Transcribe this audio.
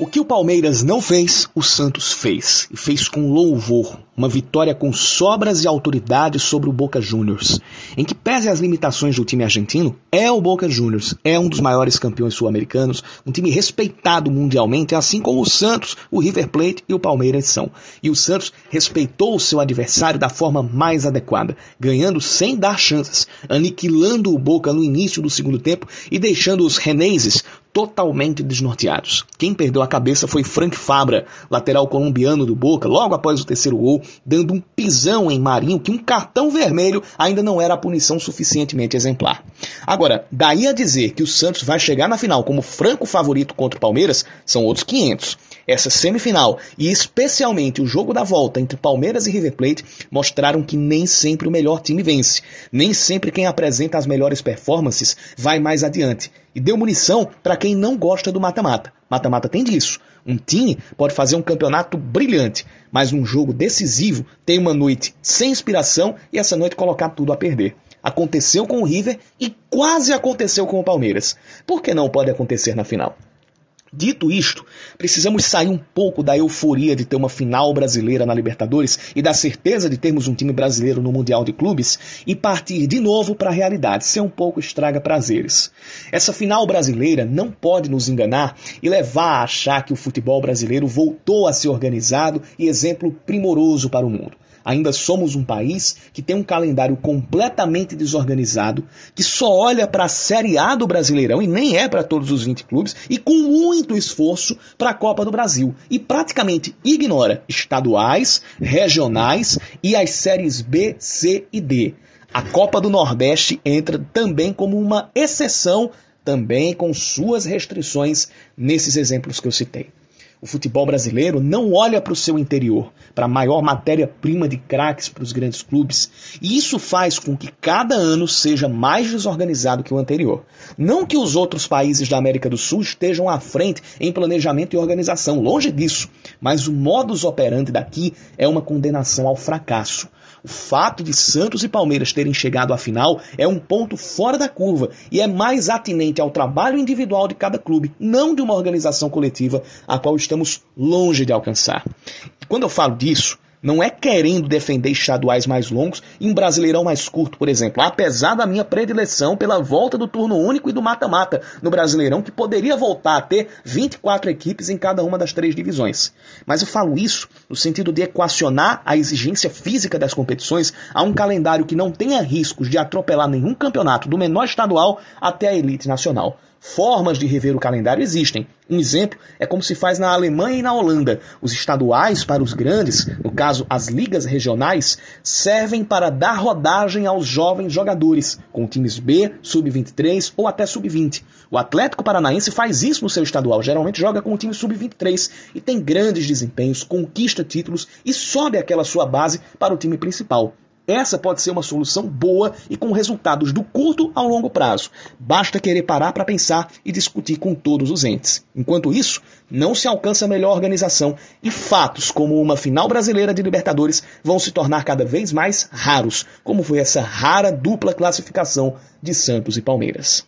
O que o Palmeiras não fez, o Santos fez. E fez com louvor. Uma vitória com sobras e autoridade sobre o Boca Juniors. Em que pese as limitações do time argentino, é o Boca Juniors. É um dos maiores campeões sul-americanos. Um time respeitado mundialmente, assim como o Santos, o River Plate e o Palmeiras são. E o Santos respeitou o seu adversário da forma mais adequada. Ganhando sem dar chances. Aniquilando o Boca no início do segundo tempo e deixando os reneses totalmente desnorteados. Quem perdeu a cabeça foi Frank Fabra, lateral colombiano do Boca, logo após o terceiro gol, dando um pisão em Marinho que um cartão vermelho ainda não era a punição suficientemente exemplar. Agora, daí a dizer que o Santos vai chegar na final como franco favorito contra o Palmeiras, são outros 500. Essa semifinal e especialmente o jogo da volta entre Palmeiras e River Plate mostraram que nem sempre o melhor time vence. Nem sempre quem apresenta as melhores performances vai mais adiante. E deu munição para quem não gosta do mata-mata. Mata-mata tem disso. Um time pode fazer um campeonato brilhante, mas num jogo decisivo tem uma noite sem inspiração e essa noite colocar tudo a perder. Aconteceu com o River e quase aconteceu com o Palmeiras. Por que não pode acontecer na final? Dito isto, precisamos sair um pouco da euforia de ter uma final brasileira na Libertadores e da certeza de termos um time brasileiro no Mundial de Clubes e partir de novo para a realidade, ser um pouco estraga prazeres. Essa final brasileira não pode nos enganar e levar a achar que o futebol brasileiro voltou a ser organizado e exemplo primoroso para o mundo. Ainda somos um país que tem um calendário completamente desorganizado, que só olha para a Série A do Brasileirão e nem é para todos os 20 clubes, e com muito esforço para a Copa do Brasil. E praticamente ignora estaduais, regionais e as séries B, C e D. A Copa do Nordeste entra também como uma exceção, também com suas restrições nesses exemplos que eu citei. O futebol brasileiro não olha para o seu interior, para a maior matéria-prima de craques para os grandes clubes, e isso faz com que cada ano seja mais desorganizado que o anterior. Não que os outros países da América do Sul estejam à frente em planejamento e organização, longe disso, mas o modus operandi daqui é uma condenação ao fracasso. O fato de Santos e Palmeiras terem chegado à final é um ponto fora da curva e é mais atinente ao trabalho individual de cada clube, não de uma organização coletiva a qual estamos longe de alcançar. E quando eu falo disso, não é querendo defender estaduais mais longos e um brasileirão mais curto, por exemplo. Apesar da minha predileção pela volta do turno único e do mata-mata no brasileirão, que poderia voltar a ter 24 equipes em cada uma das três divisões. Mas eu falo isso no sentido de equacionar a exigência física das competições a um calendário que não tenha riscos de atropelar nenhum campeonato, do menor estadual até a elite nacional. Formas de rever o calendário existem. Um exemplo é como se faz na Alemanha e na Holanda. Os estaduais para os grandes, no caso as ligas regionais, servem para dar rodagem aos jovens jogadores, com times B, sub-23 ou até sub-20. O Atlético Paranaense faz isso no seu estadual, geralmente joga com o time sub-23 e tem grandes desempenhos, conquista títulos e sobe aquela sua base para o time principal. Essa pode ser uma solução boa e com resultados do curto ao longo prazo. Basta querer parar para pensar e discutir com todos os entes. Enquanto isso, não se alcança melhor organização e fatos como uma final brasileira de Libertadores vão se tornar cada vez mais raros, como foi essa rara dupla classificação de Santos e Palmeiras.